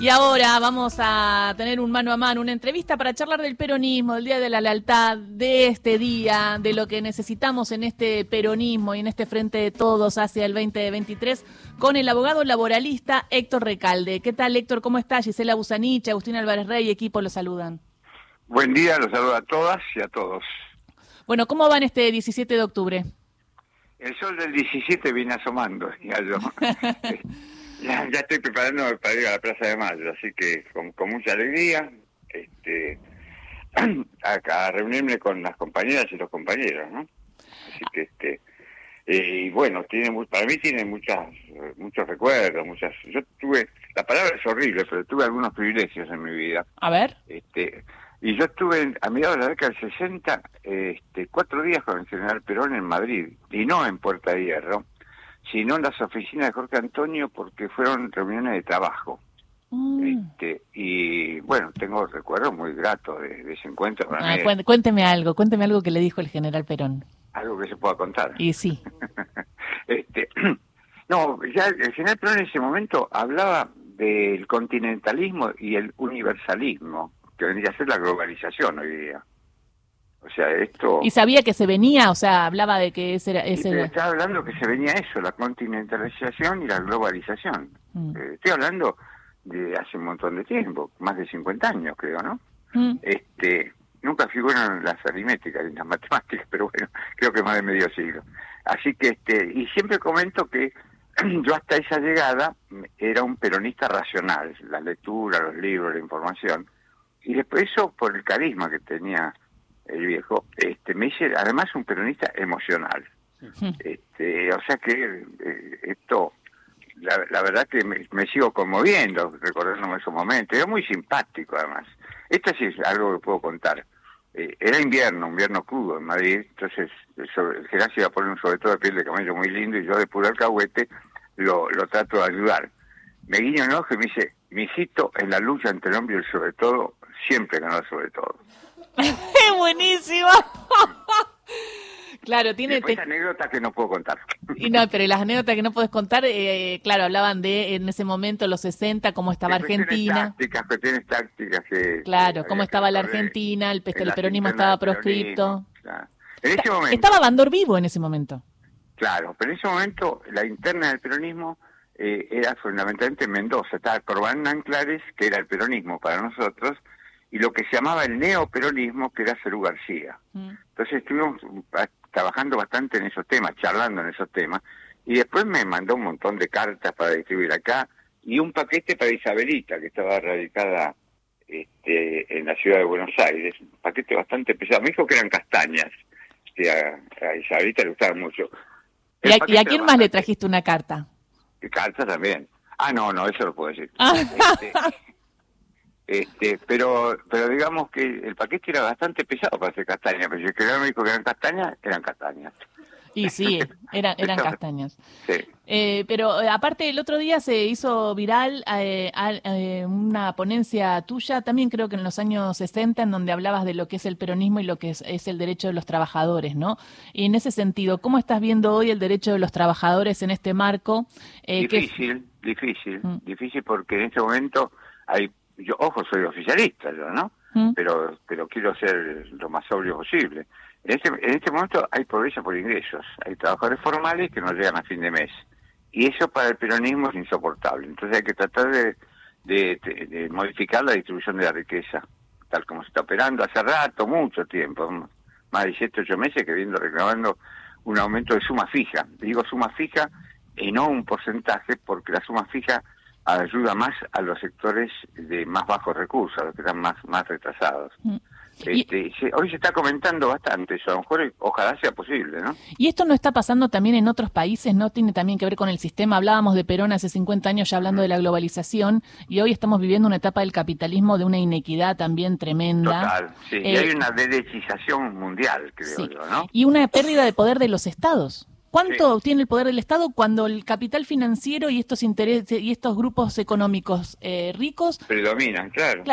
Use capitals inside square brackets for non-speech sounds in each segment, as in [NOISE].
Y ahora vamos a tener un mano a mano, una entrevista para charlar del peronismo, del Día de la Lealtad, de este día, de lo que necesitamos en este peronismo y en este frente de todos hacia el 2023, con el abogado laboralista Héctor Recalde. ¿Qué tal, Héctor? ¿Cómo estás? Gisela Busanich, Agustín Álvarez Rey equipo los saludan. Buen día, los saludo a todas y a todos. Bueno, ¿cómo van este 17 de octubre? El sol del 17 viene asomando, ya yo. [LAUGHS] Ya, estoy preparando para ir a la Plaza de Mayo, así que con, mucha alegría este, [CLEARS THROAT] a, reunirme con las compañeras y los compañeros, ¿no? Así que, este, eh, y bueno, tiene para mí tiene muchas muchos recuerdos, muchas. Yo tuve, la palabra es horrible, pero tuve algunos privilegios en mi vida. A ver. Este, y yo estuve a mediados de la década del 60, este, cuatro días con el general Perón en Madrid, y no en Puerta de Hierro sino en las oficinas de Jorge Antonio porque fueron reuniones de trabajo. Mm. Este, y bueno, tengo recuerdos muy gratos de, ese encuentro. Ah, cuénteme algo, cuénteme algo que le dijo el general Perón. Algo que se pueda contar. Y sí. [LAUGHS] este, [CLEARS THROAT] no, ya el general Perón en ese momento hablaba del continentalismo y el universalismo, que vendría a ser la globalización hoy día. O sea, esto... ¿Y sabía que se venía? O sea, hablaba de que ese era... Ese Estaba hablando que se venía eso, la continentalización y la globalización. Mm. Eh, estoy hablando de hace un montón de tiempo, más de 50 años creo, ¿no? Mm. Este, nunca figuran las aritméticas y las matemáticas, [LAUGHS] pero bueno, creo que más de medio siglo. Así que, este, y siempre comento que [CLEARS THROAT] yo hasta esa llegada era un peronista racional, la lectura, los libros, la información, y después eso por el carisma que tenía el viejo, este, me hice además un peronista emocional. Este, o sea que eh, esto, la, verdad que me, sigo conmoviendo recordándome esos momentos. Era muy simpático además. Esto sí es algo que puedo contar. Eh, era invierno, invierno crudo en Madrid, entonces el, sobre, el iba a poner un sobre todo de piel de camello muy lindo y yo de puro alcahuete lo, lo trato de ayudar. Me guiño un ojo y me dice, mi hijito, en la lucha entre el hombre y el sobre todo, siempre ganó sobre todo. [LAUGHS] Buenísimo. Claro, tiene te... anécdotas que no puedo contar. Y no, pero las anécdotas que no puedes contar, eh, claro, hablaban de en ese momento los 60, cómo estaba Argentina. Tácticas, cuestiones tácticas Claro, cómo estaba la Argentina, el, el peronismo estaba proscripto. En ese momento, estaba Bandor vivo en ese momento. Claro, pero en ese momento la interna del peronismo eh, era fundamentalmente Mendoza, estaba Corbán Anclares, que era el peronismo para nosotros, y lo que se llamaba el neoperonismo, que era Cerú García. Mm. Entonces estuvimos trabajando bastante en esos temas, charlando en esos temas, y después me mandó un montón de cartas para distribuir acá, y un paquete para Isabelita, que estaba radicada este, en la ciudad de Buenos Aires, un paquete bastante pesado. Me dijo que eran castañas, que a, Isabelita le gustaban mucho. ¿Y a, quién más le trajiste una carta? Cartas también. Ah, no, no, eso lo puedo decir. Este, este, pero, pero digamos que el paquete era bastante pesado para hacer castañas, pero si el que me dijo que eran castañas, eran castañas. Y sí, [LAUGHS] eran, eran castañas. Sí. Eh, pero eh, aparte, el otro día se hizo viral eh, una ponencia tuya, también creo que en los años 60, en donde hablabas de lo que es el peronismo y lo que es, el derecho de los trabajadores, ¿no? Y en ese sentido, ¿cómo estás viendo hoy el derecho de los trabajadores en este marco? difícil, difícil, mm. difícil porque en este momento hay yo, ojo, soy oficialista yo, ¿no? Mm. Pero, pero quiero ser lo más sobrio posible. En este, en este momento hay pobreza por ingresos, hay trabajadores formales que no llegan a fin de mes. Y eso para el peronismo es insoportable. Entonces hay que tratar de, de, modificar la distribución de la riqueza, tal como se está operando hace rato, mucho tiempo, más de 7, 8 meses que viendo reclamando un aumento de suma fija. Digo suma fija y no un porcentaje, porque la suma fija ayuda más a los sectores de más bajos recursos, a los que están más, más retrasados. Mm. Este, hoy se está comentando bastante eso, a lo mejor ojalá sea posible, ¿no? Y esto no está pasando también en otros países, ¿no? Tiene también que ver con el sistema. Hablábamos de Perón hace 50 años ya hablando de la globalización y hoy estamos viviendo una etapa del capitalismo de una inequidad también tremenda. Total, sí. y hay eh, una derechización mundial, creo yo, ¿no? Y una pérdida de poder de los estados. ¿Cuánto tiene el poder del Estado cuando el capital financiero y estos intereses y estos grupos económicos eh, ricos predominan, claro.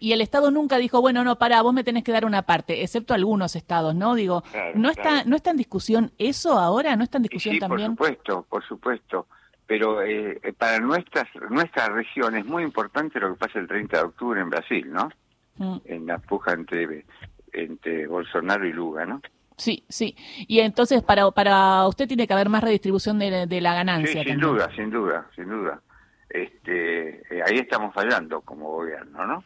y, el Estado nunca dijo, bueno, no, para, vos me tenés que dar una parte, excepto algunos estados, ¿no? Digo, ¿no está no está en discusión eso ahora? ¿No está en discusión sí, también? Por supuesto, por supuesto. pero eh, para nuestras nuestra región es muy importante lo que pasa el 30 de octubre en Brasil, ¿no? Mm. En la puja entre, entre Bolsonaro y Lula, ¿no? Sí, sí. Y entonces para para usted tiene que haber más redistribución de, de la ganancia. Sí, sin duda, sin duda, sin duda. Este, eh, ahí estamos fallando como gobierno, ¿no?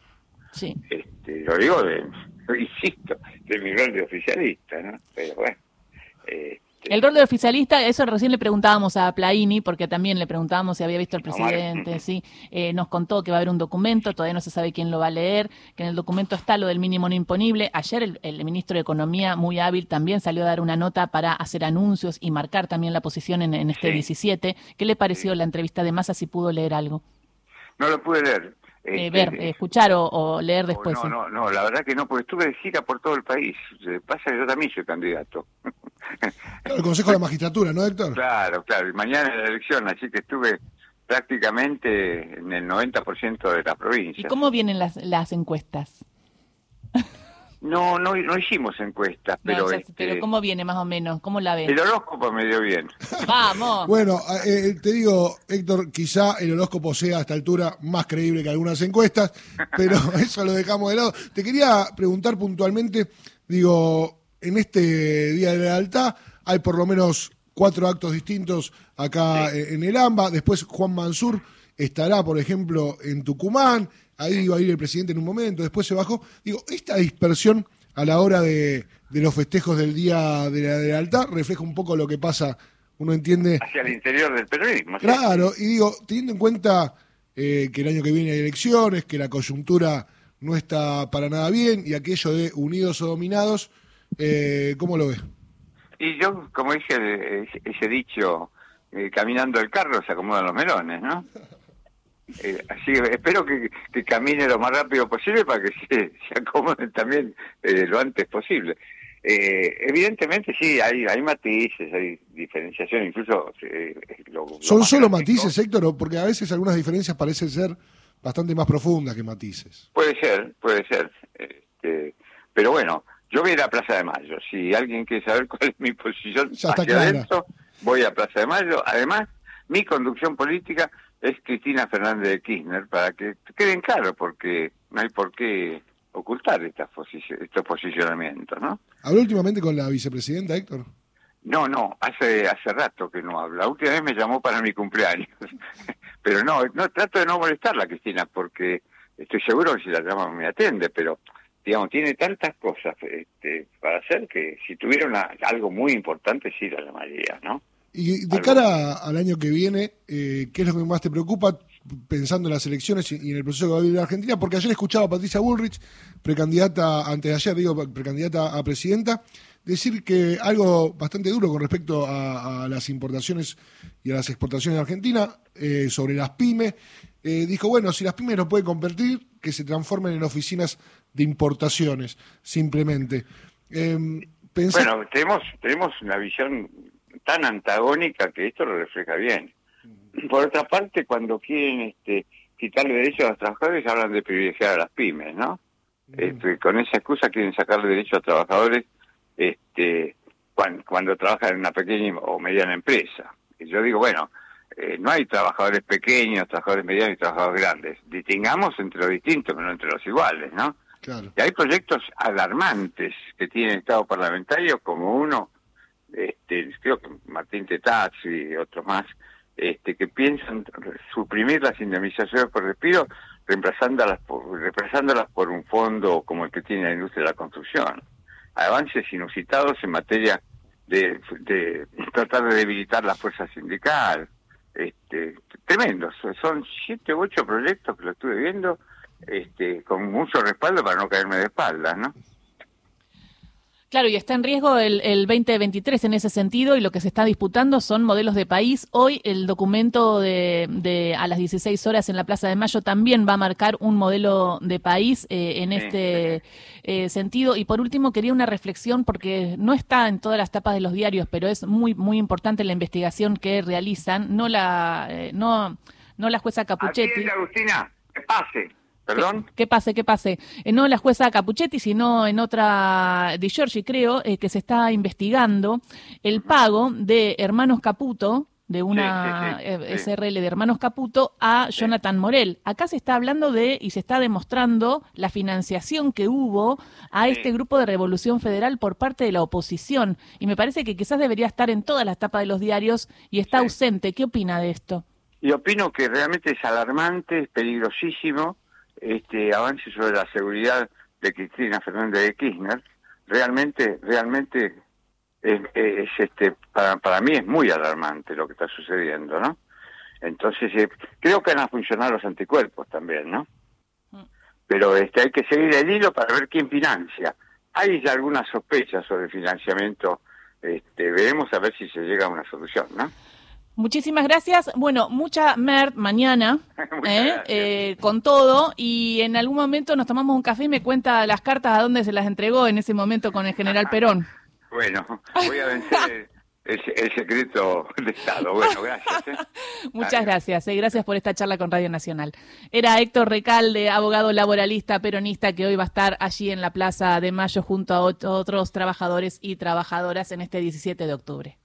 Sí. Este, lo digo, de, [LAUGHS] insisto, de mi rol de oficialista, ¿no? Pero bueno. El rol de oficialista, eso recién le preguntábamos a Plaini, porque también le preguntábamos si había visto al presidente, sí, eh, nos contó que va a haber un documento, todavía no se sabe quién lo va a leer, que en el documento está lo del mínimo no imponible. Ayer el, ministro de Economía, muy hábil, también salió a dar una nota para hacer anuncios y marcar también la posición en, este 17. ¿Qué le pareció la entrevista de Massa, si pudo leer algo? No lo pude leer, eh, ver, este, escuchar o, leer después. No, no, no, la verdad que no, porque estuve de gira por todo el país. Pasa que yo también soy candidato. el Consejo de la Magistratura, ¿no, Héctor? Claro, claro. Y mañana es la elección, así que estuve prácticamente en el 90% de la provincia. ¿Y cómo vienen las, las encuestas? No, no, no hicimos encuestas, pero... Este, pero ¿cómo viene más o menos? ¿Cómo la ves? El horóscopo me dio bien. Vamos. bueno, eh, eh, te digo, Héctor, quizá el horóscopo sea a esta altura más creíble que algunas encuestas, pero [LAUGHS] eso lo dejamos de lado. Te quería preguntar puntualmente, digo, en este Día de la Lealtad hay por lo menos cuatro actos distintos acá en el AMBA, después Juan Mansur estará, por ejemplo, en Tucumán, ahí iba a ir el presidente en un momento, después se bajó. Digo, esta dispersión a la hora de, los festejos del Día de la Lealtad refleja un poco lo que pasa, uno entiende... Hacia el interior del periodismo. Claro, y digo, teniendo en cuenta eh, que el año que viene hay elecciones, que la coyuntura no está para nada bien, y aquello de unidos o dominados, eh, ¿cómo lo ves? Y yo, como dije, ese dicho, eh, caminando el carro se acomodan los melones, ¿no? [LAUGHS] Eh, así espero que, camine lo más rápido posible para que [LAUGHS] se, se acomoden también eh, lo antes posible. Eh, evidentemente sí, hay, hay matices, hay diferenciación, incluso... ¿Son solo matices, Héctor? Porque a veces algunas diferencias parecen ser bastante más profundas que matices. Puede ser, puede ser. Este, pero bueno, yo voy a ir a Plaza de Mayo. Si alguien quiere saber [LAUGHS] cuál es mi posición hacia adentro, voy a Plaza de Mayo. Además, mi conducción política es Cristina Fernández de Kirchner, para que queden claros, porque no hay por qué ocultar estas estos posicionamientos, ¿no? ¿Habló últimamente con la vicepresidenta, Héctor? No, no, hace hace rato que no habla. La última vez me llamó para mi cumpleaños. [LAUGHS] pero no, no trato de no molestarla, Cristina, porque estoy seguro que si la llamo me atiende, pero digamos, tiene tantas cosas este, para hacer que si tuviera algo muy importante sí la llamaría, ¿no? Y de cara al año que viene, eh, ¿qué es lo que más te preocupa pensando en las elecciones y en el proceso que va a vivir Argentina? Porque ayer escuchaba a Patricia Bullrich, precandidata, antes de ayer, digo, precandidata a presidenta, decir que algo bastante duro con respecto a, las importaciones y a las exportaciones de Argentina, eh, sobre las pymes. Eh, dijo, bueno, si las pymes no pueden convertir, que se transformen en oficinas de importaciones, simplemente. Em, bueno, tenemos, tenemos una visión tan antagónica que esto lo refleja bien. Por otra parte, cuando quieren este, quitarle derechos a los trabajadores, hablan de privilegiar a las pymes, ¿no? Este, con esa excusa quieren sacarle derechos a trabajadores este, cuando, trabajan en una pequeña o mediana empresa. Y yo digo, bueno, eh, no hay trabajadores pequeños, trabajadores medianos y trabajadores grandes. Distingamos entre los distintos, pero no entre los iguales, ¿no? Y hay proyectos alarmantes que tiene el Estado parlamentario, como uno este, creo que Martín Tetaz y otros más, este, que piensan suprimir las indemnizaciones por despido reemplazándolas por, reemplazándolas por un fondo como el que tiene la industria de la construcción. Avances inusitados en materia de, de tratar de debilitar la fuerza sindical. Este, tremendos. Son siete u ocho proyectos que lo estuve viendo este, con mucho respaldo para no caerme de espaldas, ¿no? Claro, y está en riesgo el, el 2023 en ese sentido y lo que se está disputando son modelos de país. Hoy el documento de, a las 16 horas en la Plaza de Mayo también va a marcar un modelo de país eh, en este eh, sentido. Y por último quería una reflexión porque no está en todas las tapas de los diarios, pero es muy muy importante la investigación que realizan. No la eh, no no la jueza Capuchetti. Agustina, que pase. ¿Perdón? Que, pase, que pase. Eh, no la jueza Capuchetti, sino en otra de Giorgi, creo, eh, que se está investigando el pago de hermanos Caputo de una eh, SRL de Hermanos Caputo a Jonathan Morel. Acá se está hablando de y se está demostrando la financiación que hubo a este grupo de Revolución Federal por parte de la oposición. Y me parece que quizás debería estar en todas las tapas de los diarios y está ausente. ¿Qué opina de esto? Y opino que realmente es alarmante, es peligrosísimo este avance sobre la seguridad de Cristina Fernández de Kirchner. Realmente, realmente es, este para, para mí es muy alarmante lo que está sucediendo, ¿no? Entonces eh, creo que van a funcionar los anticuerpos también, ¿no? Pero este hay que seguir el hilo para ver quién financia. Hay ya algunas sospechas sobre financiamiento. Este, veremos a ver si se llega a una solución, ¿no? Muchísimas gracias. Bueno, mucha MERD mañana [LAUGHS] ¿eh? Eh, con todo y en algún momento nos tomamos un café y me cuenta las cartas a dónde se las entregó en ese momento con el general [LAUGHS] Perón. Bueno, voy a vencer el, secreto de Estado. Bueno, gracias. ¿eh? [LAUGHS] Muchas gracias. Gracias por esta charla con Radio Nacional. Era Héctor Recalde, abogado laboralista peronista, que hoy va a estar allí en la Plaza de Mayo junto a otros trabajadores y trabajadoras en este 17 de octubre.